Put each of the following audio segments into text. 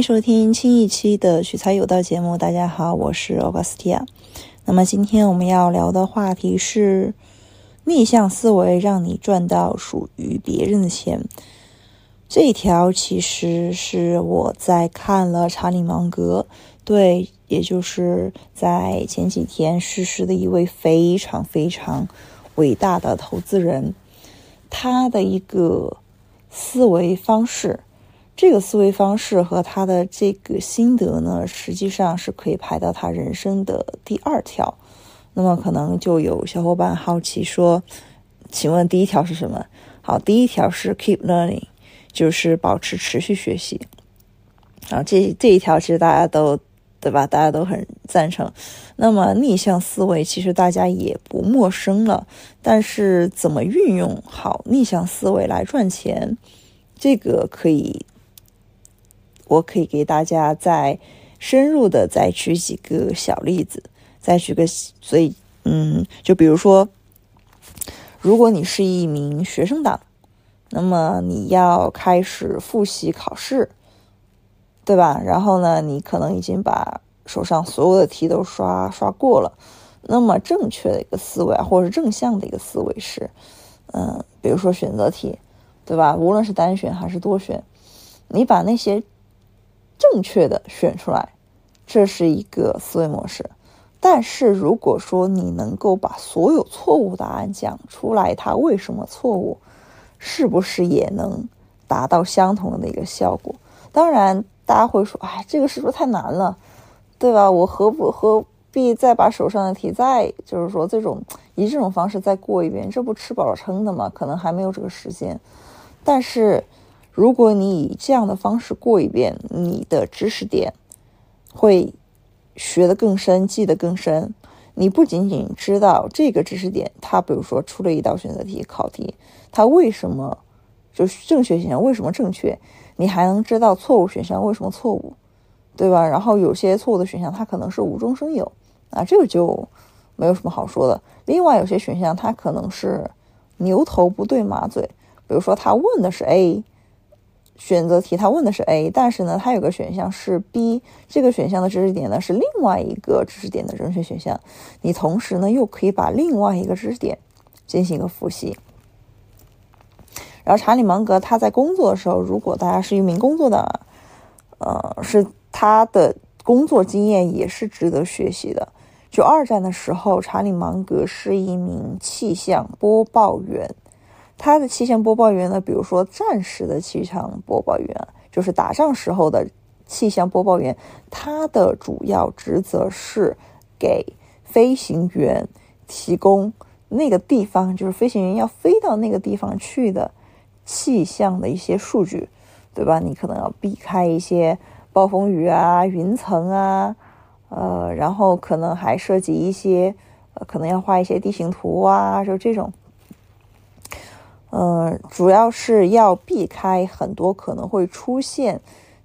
迎收听新一期的取材有道节目。大家好，我是欧巴斯蒂亚。那么今天我们要聊的话题是逆向思维，让你赚到属于别人的钱。这一条其实是我在看了查理芒格，对，也就是在前几天逝世的一位非常非常伟大的投资人，他的一个思维方式。这个思维方式和他的这个心得呢，实际上是可以排到他人生的第二条。那么可能就有小伙伴好奇说：“请问第一条是什么？”好，第一条是 keep learning。就是保持持续学习，啊，这这一条其实大家都对吧？大家都很赞成。那么逆向思维其实大家也不陌生了，但是怎么运用好逆向思维来赚钱，这个可以，我可以给大家再深入的再举几个小例子，再举个，所以嗯，就比如说，如果你是一名学生党。那么你要开始复习考试，对吧？然后呢，你可能已经把手上所有的题都刷刷过了。那么正确的一个思维，或者是正向的一个思维是，嗯，比如说选择题，对吧？无论是单选还是多选，你把那些正确的选出来，这是一个思维模式。但是如果说你能够把所有错误答案讲出来，它为什么错误？是不是也能达到相同的那个效果？当然，大家会说：“哎，这个是不是太难了，对吧？我何不何必再把手上的题再就是说这种以这种方式再过一遍？这不吃饱了撑的吗？可能还没有这个时间。但是，如果你以这样的方式过一遍，你的知识点会学得更深，记得更深。你不仅仅知道这个知识点，它比如说出了一道选择题考题。它为什么就是正确选项为什么正确？你还能知道错误选项为什么错误，对吧？然后有些错误的选项它可能是无中生有啊，这个就没有什么好说的。另外有些选项它可能是牛头不对马嘴，比如说他问的是 A 选择题，他问的是 A，但是呢，它有个选项是 B，这个选项的知识点呢是另外一个知识点的正确选项，你同时呢又可以把另外一个知识点进行一个复习。然后查理芒格他在工作的时候，如果大家是一名工作的，呃，是他的工作经验也是值得学习的。就二战的时候，查理芒格是一名气象播报员。他的气象播报员呢，比如说战时的气象播报员，就是打仗时候的气象播报员，他的主要职责是给飞行员提供那个地方，就是飞行员要飞到那个地方去的。气象的一些数据，对吧？你可能要避开一些暴风雨啊、云层啊，呃，然后可能还涉及一些，呃，可能要画一些地形图啊，就这种。呃，主要是要避开很多可能会出现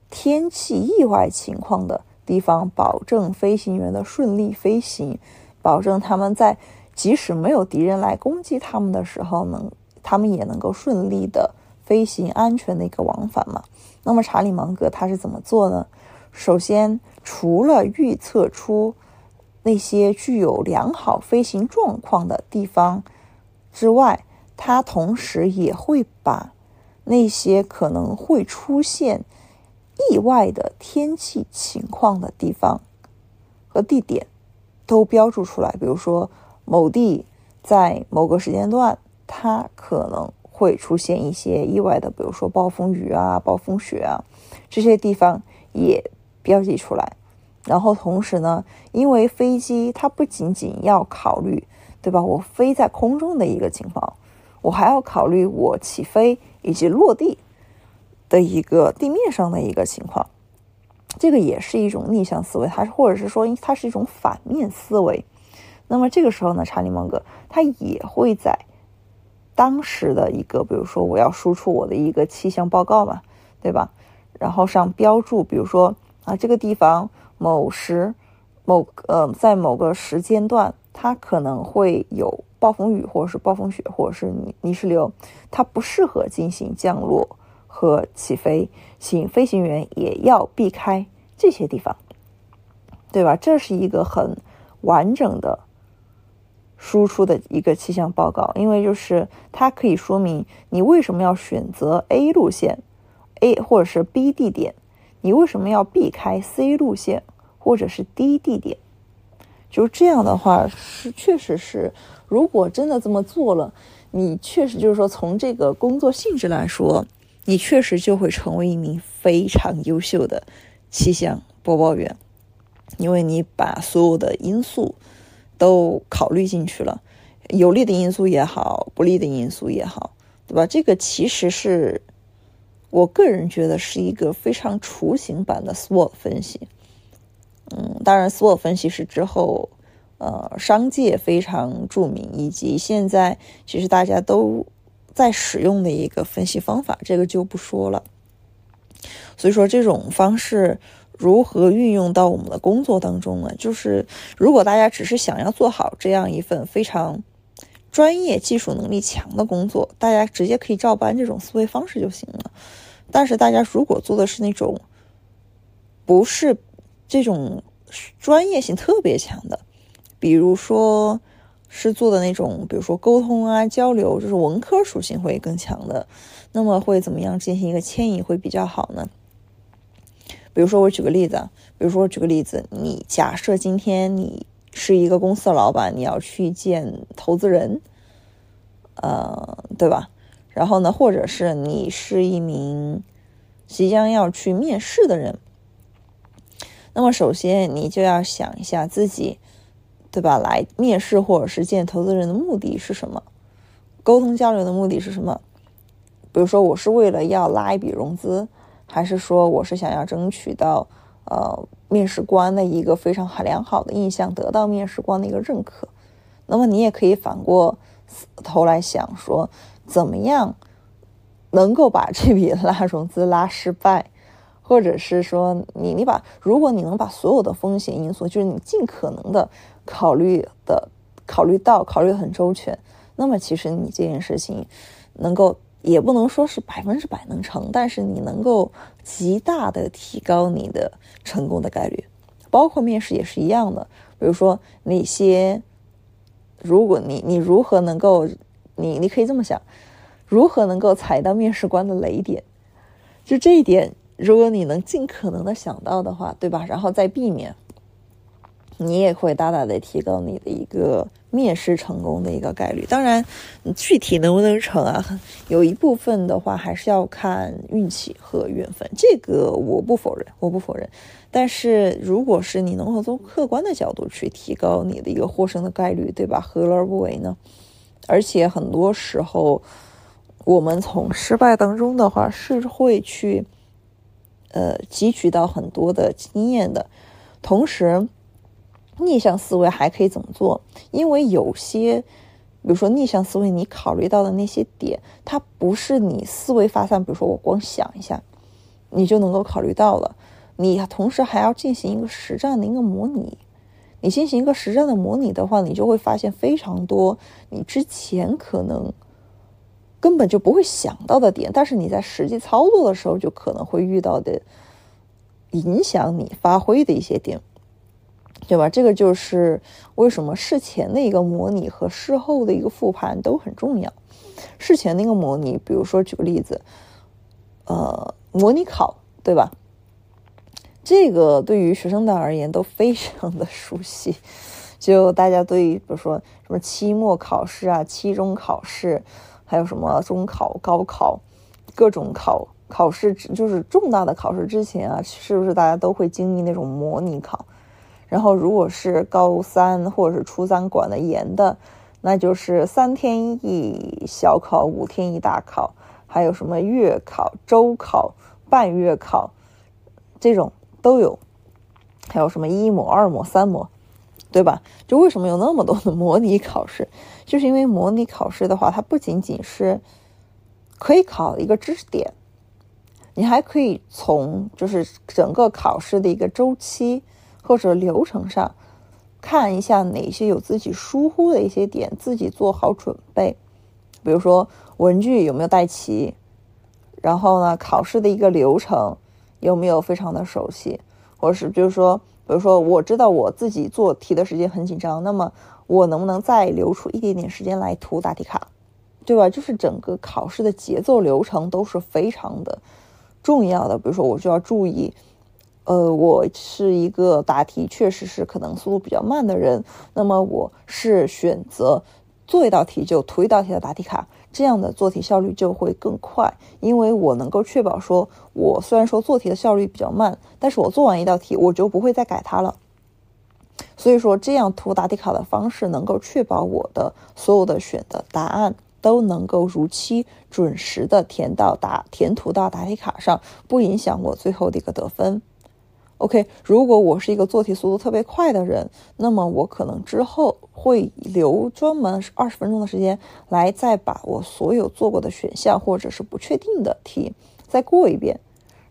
天气意外情况的地方，保证飞行员的顺利飞行，保证他们在即使没有敌人来攻击他们的时候能。他们也能够顺利的飞行，安全的一个往返嘛。那么查理芒格他是怎么做呢？首先，除了预测出那些具有良好飞行状况的地方之外，他同时也会把那些可能会出现意外的天气情况的地方和地点都标注出来。比如说，某地在某个时间段。它可能会出现一些意外的，比如说暴风雨啊、暴风雪啊，这些地方也标记出来。然后同时呢，因为飞机它不仅仅要考虑，对吧？我飞在空中的一个情况，我还要考虑我起飞以及落地的一个地面上的一个情况。这个也是一种逆向思维，它或者是说它是一种反面思维。那么这个时候呢，查理芒格他也会在。当时的一个，比如说我要输出我的一个气象报告嘛，对吧？然后上标注，比如说啊，这个地方某时某呃，在某个时间段，它可能会有暴风雨，或者是暴风雪，或者是泥泥石流，它不适合进行降落和起飞，请飞行员也要避开这些地方，对吧？这是一个很完整的输出的一个气象报告，因为就是它可以说明你为什么要选择 A 路线，A 或者是 B 地点，你为什么要避开 C 路线或者是 D 地点。就这样的话，是确实是，如果真的这么做了，你确实就是说，从这个工作性质来说，你确实就会成为一名非常优秀的气象播报员，因为你把所有的因素都考虑进去了，有利的因素也好，不利的因素也好，对吧？这个其实是我个人觉得是一个非常雏形版的 SWOT 分析。嗯，当然，SWO 分析师之后，呃，商界非常著名，以及现在其实大家都在使用的一个分析方法，这个就不说了。所以说，这种方式如何运用到我们的工作当中呢？就是如果大家只是想要做好这样一份非常专业、技术能力强的工作，大家直接可以照搬这种思维方式就行了。但是，大家如果做的是那种不是。这种专业性特别强的，比如说是做的那种，比如说沟通啊、交流，就是文科属性会更强的，那么会怎么样进行一个迁移会比较好呢？比如说我举个例子啊，比如说举个例子，你假设今天你是一个公司的老板，你要去见投资人，呃，对吧？然后呢，或者是你是一名即将要去面试的人。那么首先，你就要想一下自己，对吧？来面试或者是见投资人的目的是什么？沟通交流的目的是什么？比如说，我是为了要拉一笔融资，还是说我是想要争取到呃面试官的一个非常良好的印象，得到面试官的一个认可？那么你也可以反过头来想，说怎么样能够把这笔 拉融资拉失败？或者是说，你你把，如果你能把所有的风险因素，就是你尽可能的考虑的考虑到，考虑很周全，那么其实你这件事情能够，也不能说是百分之百能成，但是你能够极大的提高你的成功的概率。包括面试也是一样的，比如说那些，如果你你如何能够，你你可以这么想，如何能够踩到面试官的雷点，就这一点。如果你能尽可能的想到的话，对吧？然后再避免，你也会大大的提高你的一个面试成功的一个概率。当然，具体能不能成啊？有一部分的话还是要看运气和缘分，这个我不否认，我不否认。但是，如果是你能够从客观的角度去提高你的一个获胜的概率，对吧？何乐而不为呢？而且很多时候，我们从失败当中的话是会去。呃，汲取到很多的经验的同时，逆向思维还可以怎么做？因为有些，比如说逆向思维，你考虑到的那些点，它不是你思维发散，比如说我光想一下，你就能够考虑到了。你同时还要进行一个实战的一个模拟。你进行一个实战的模拟的话，你就会发现非常多你之前可能。根本就不会想到的点，但是你在实际操作的时候就可能会遇到的，影响你发挥的一些点，对吧？这个就是为什么事前的一个模拟和事后的一个复盘都很重要。事前那个模拟，比如说举个例子，呃，模拟考，对吧？这个对于学生党而言都非常的熟悉，就大家对比如说什么期末考试啊、期中考试。还有什么中考、高考，各种考考试，就是重大的考试之前啊，是不是大家都会经历那种模拟考？然后，如果是高三或者是初三管的严的，那就是三天一小考，五天一大考，还有什么月考、周考、半月考，这种都有。还有什么一模、二模、三模。对吧？就为什么有那么多的模拟考试？就是因为模拟考试的话，它不仅仅是可以考一个知识点，你还可以从就是整个考试的一个周期或者流程上看一下哪些有自己疏忽的一些点，自己做好准备。比如说文具有没有带齐，然后呢，考试的一个流程有没有非常的熟悉，或者是就是说，比如说我知道我自己做题的时间很紧张，那么我能不能再留出一点点时间来涂答题卡，对吧？就是整个考试的节奏流程都是非常的重要的。比如说，我就要注意。呃，我是一个答题确实是可能速度比较慢的人，那么我是选择做一道题就涂一道题的答题卡，这样的做题效率就会更快，因为我能够确保说，我虽然说做题的效率比较慢，但是我做完一道题我就不会再改它了。所以说，这样涂答题卡的方式能够确保我的所有的选的答案都能够如期准时的填到答填涂到答题卡上，不影响我最后的一个得分。OK，如果我是一个做题速度特别快的人，那么我可能之后会留专门二十分钟的时间来再把我所有做过的选项或者是不确定的题再过一遍，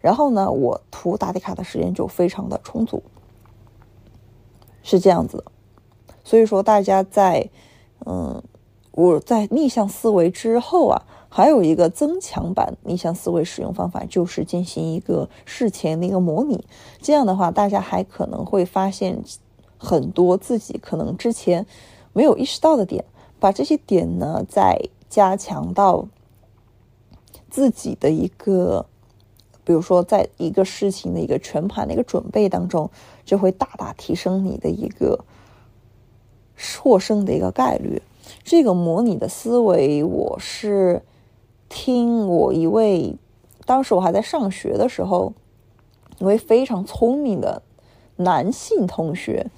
然后呢，我涂答题卡的时间就非常的充足，是这样子的。所以说，大家在嗯，我在逆向思维之后啊。还有一个增强版逆向思维使用方法，就是进行一个事前的一个模拟。这样的话，大家还可能会发现很多自己可能之前没有意识到的点，把这些点呢再加强到自己的一个，比如说在一个事情的一个全盘的一个准备当中，就会大大提升你的一个获胜的一个概率。这个模拟的思维，我是。听我一位，当时我还在上学的时候，一位非常聪明的男性同学，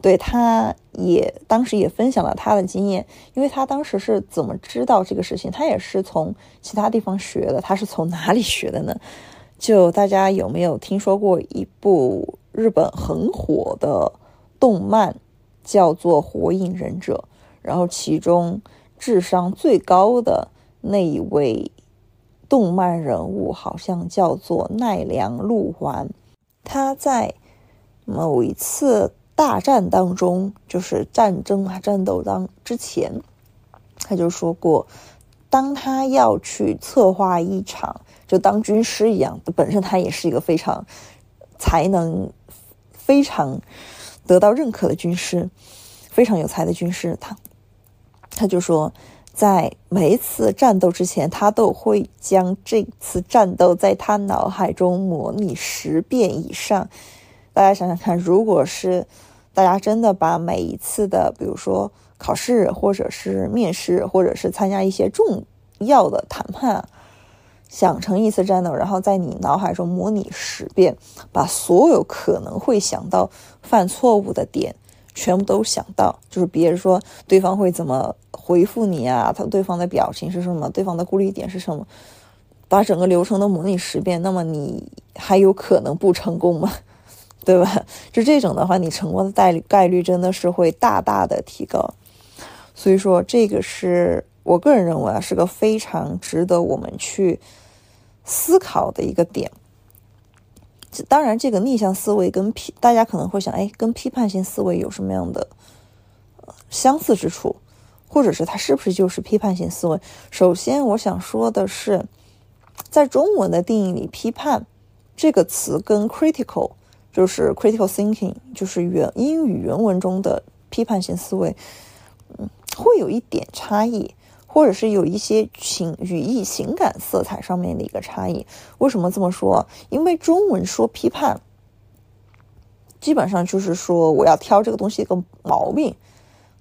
对他也当时也分享了他的经验，因为他当时是怎么知道这个事情？他也是从其他地方学的。他是从哪里学的呢？就大家有没有听说过一部日本很火的动漫，叫做《火影忍者》，然后其中智商最高的。那一位动漫人物好像叫做奈良鹿丸，他在某一次大战当中，就是战争啊战斗当之前，他就说过，当他要去策划一场，就当军师一样，本身他也是一个非常才能非常得到认可的军师，非常有才的军师，他他就说。在每一次战斗之前，他都会将这次战斗在他脑海中模拟十遍以上。大家想想看，如果是大家真的把每一次的，比如说考试，或者是面试，或者是参加一些重要的谈判，想成一次战斗，然后在你脑海中模拟十遍，把所有可能会想到犯错误的点。全部都想到，就是别人说对方会怎么回复你啊？他对方的表情是什么？对方的顾虑点是什么？把整个流程都模拟十遍，那么你还有可能不成功吗？对吧？就这种的话，你成功的概率概率真的是会大大的提高。所以说，这个是我个人认为啊，是个非常值得我们去思考的一个点。当然，这个逆向思维跟批，大家可能会想，哎，跟批判性思维有什么样的相似之处，或者是它是不是就是批判性思维？首先，我想说的是，在中文的定义里，“批判”这个词跟 “critical” 就是 “critical thinking”，就是原英语原文中的批判性思维，嗯，会有一点差异。或者是有一些情语义、情感色彩上面的一个差异。为什么这么说？因为中文说批判，基本上就是说我要挑这个东西一个毛病，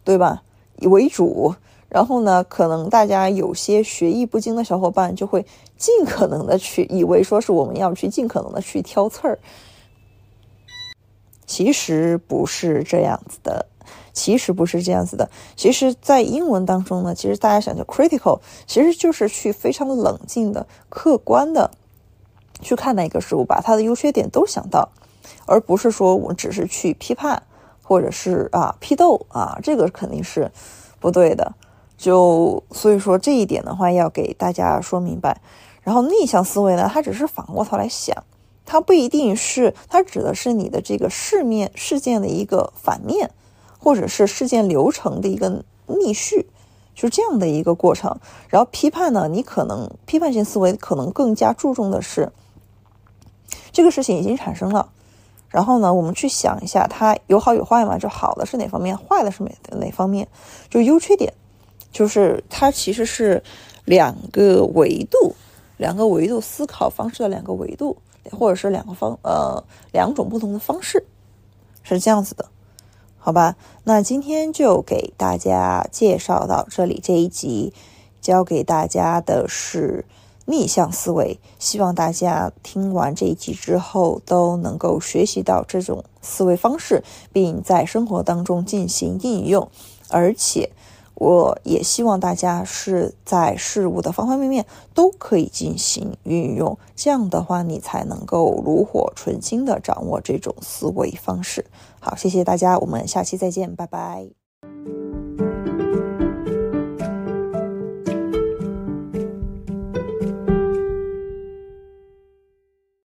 对吧？为主。然后呢，可能大家有些学艺不精的小伙伴就会尽可能的去以为说是我们要去尽可能的去挑刺儿，其实不是这样子的。其实不是这样子的。其实，在英文当中呢，其实大家想叫 critical，其实就是去非常冷静的、客观的去看待一个事物，把它的优缺点都想到，而不是说我只是去批判或者是啊批斗啊，这个肯定是不对的。就所以说这一点的话，要给大家说明白。然后逆向思维呢，它只是反过头来想，它不一定是，它指的是你的这个事面事件的一个反面。或者是事件流程的一个逆序，就是这样的一个过程。然后批判呢，你可能批判性思维可能更加注重的是这个事情已经产生了，然后呢，我们去想一下它有好有坏嘛？就好的是哪方面，坏的是哪哪方面？就优缺点，就是它其实是两个维度，两个维度思考方式的两个维度，或者是两个方呃两种不同的方式，是这样子的。好吧，那今天就给大家介绍到这里。这一集教给大家的是逆向思维，希望大家听完这一集之后都能够学习到这种思维方式，并在生活当中进行应用，而且。我也希望大家是在事物的方方面面都可以进行运用，这样的话你才能够炉火纯青的掌握这种思维方式。好，谢谢大家，我们下期再见，拜拜。